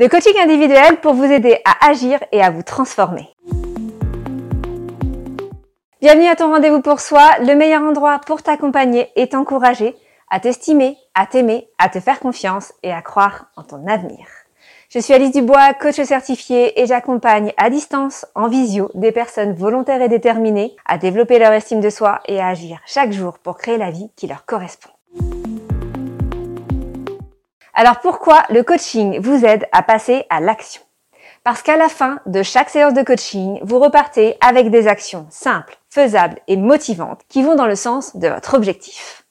Le coaching individuel pour vous aider à agir et à vous transformer. Bienvenue à ton rendez-vous pour soi, le meilleur endroit pour t'accompagner et t'encourager à t'estimer, à t'aimer, à te faire confiance et à croire en ton avenir. Je suis Alice Dubois, coach certifiée et j'accompagne à distance, en visio, des personnes volontaires et déterminées à développer leur estime de soi et à agir chaque jour pour créer la vie qui leur correspond. Alors pourquoi le coaching vous aide à passer à l'action? Parce qu'à la fin de chaque séance de coaching, vous repartez avec des actions simples, faisables et motivantes qui vont dans le sens de votre objectif.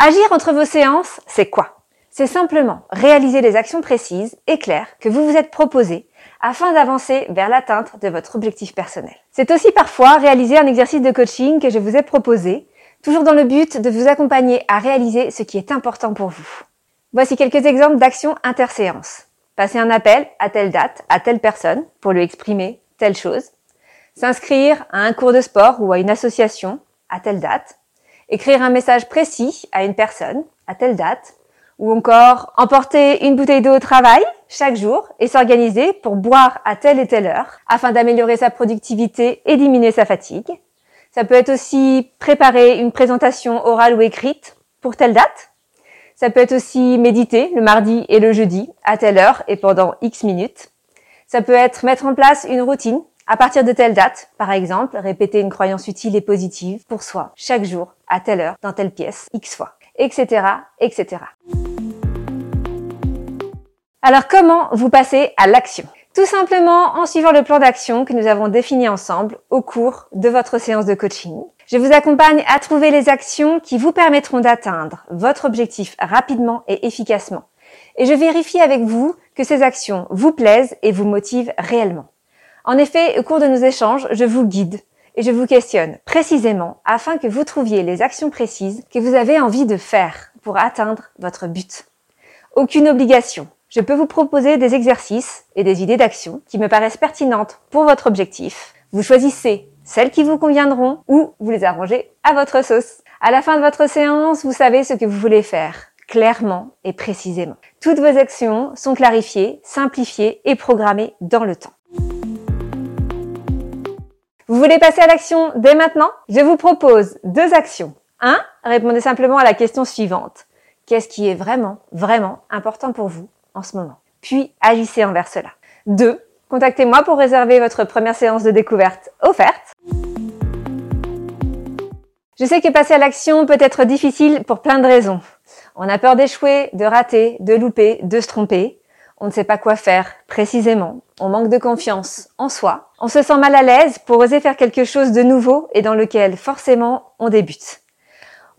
Agir entre vos séances, c'est quoi? C'est simplement réaliser les actions précises et claires que vous vous êtes proposées afin d'avancer vers l'atteinte de votre objectif personnel. C'est aussi parfois réaliser un exercice de coaching que je vous ai proposé, toujours dans le but de vous accompagner à réaliser ce qui est important pour vous. Voici quelques exemples d'actions interséances. Passer un appel à telle date à telle personne pour lui exprimer telle chose. S'inscrire à un cours de sport ou à une association à telle date. Écrire un message précis à une personne à telle date ou encore emporter une bouteille d'eau au travail chaque jour et s'organiser pour boire à telle et telle heure afin d'améliorer sa productivité et diminuer sa fatigue. Ça peut être aussi préparer une présentation orale ou écrite pour telle date. Ça peut être aussi méditer le mardi et le jeudi à telle heure et pendant X minutes. Ça peut être mettre en place une routine à partir de telle date, par exemple, répéter une croyance utile et positive pour soi chaque jour à telle heure dans telle pièce X fois, etc., etc. Alors comment vous passez à l'action? Tout simplement en suivant le plan d'action que nous avons défini ensemble au cours de votre séance de coaching. Je vous accompagne à trouver les actions qui vous permettront d'atteindre votre objectif rapidement et efficacement. Et je vérifie avec vous que ces actions vous plaisent et vous motivent réellement. En effet, au cours de nos échanges, je vous guide et je vous questionne précisément afin que vous trouviez les actions précises que vous avez envie de faire pour atteindre votre but. Aucune obligation, je peux vous proposer des exercices et des idées d'action qui me paraissent pertinentes pour votre objectif. Vous choisissez celles qui vous conviendront ou vous les arrangez à votre sauce. À la fin de votre séance, vous savez ce que vous voulez faire clairement et précisément. Toutes vos actions sont clarifiées, simplifiées et programmées dans le temps. Vous voulez passer à l'action dès maintenant? Je vous propose deux actions. 1. Répondez simplement à la question suivante. Qu'est-ce qui est vraiment, vraiment important pour vous? En ce moment. Puis agissez envers cela. 2. Contactez-moi pour réserver votre première séance de découverte offerte. Je sais que passer à l'action peut être difficile pour plein de raisons. On a peur d'échouer, de rater, de louper, de se tromper. On ne sait pas quoi faire précisément. On manque de confiance en soi. On se sent mal à l'aise pour oser faire quelque chose de nouveau et dans lequel forcément on débute.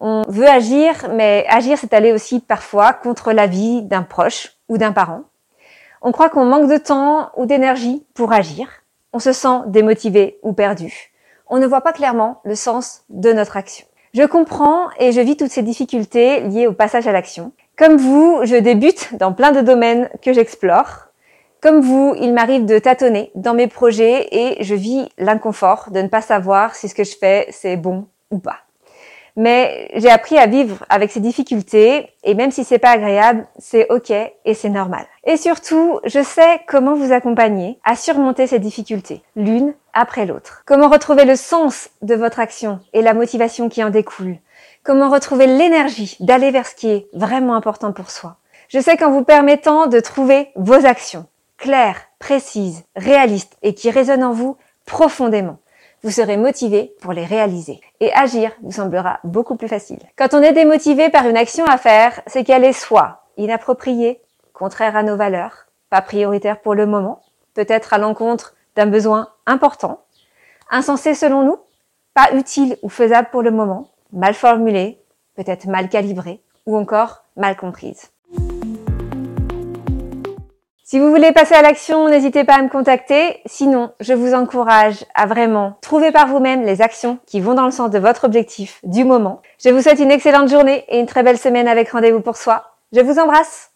On veut agir, mais agir c'est aller aussi parfois contre l'avis d'un proche ou d'un parent. On croit qu'on manque de temps ou d'énergie pour agir. On se sent démotivé ou perdu. On ne voit pas clairement le sens de notre action. Je comprends et je vis toutes ces difficultés liées au passage à l'action. Comme vous, je débute dans plein de domaines que j'explore. Comme vous, il m'arrive de tâtonner dans mes projets et je vis l'inconfort de ne pas savoir si ce que je fais c'est bon ou pas. Mais j'ai appris à vivre avec ces difficultés et même si c'est pas agréable, c'est ok et c'est normal. Et surtout, je sais comment vous accompagner à surmonter ces difficultés, l'une après l'autre. Comment retrouver le sens de votre action et la motivation qui en découle. Comment retrouver l'énergie d'aller vers ce qui est vraiment important pour soi. Je sais qu'en vous permettant de trouver vos actions claires, précises, réalistes et qui résonnent en vous profondément, vous serez motivé pour les réaliser. Et agir vous semblera beaucoup plus facile. Quand on est démotivé par une action à faire, c'est qu'elle est soit inappropriée, contraire à nos valeurs, pas prioritaire pour le moment, peut-être à l'encontre d'un besoin important, insensé selon nous, pas utile ou faisable pour le moment, mal formulée, peut-être mal calibrée ou encore mal comprise. Si vous voulez passer à l'action, n'hésitez pas à me contacter. Sinon, je vous encourage à vraiment trouver par vous-même les actions qui vont dans le sens de votre objectif du moment. Je vous souhaite une excellente journée et une très belle semaine avec rendez-vous pour soi. Je vous embrasse.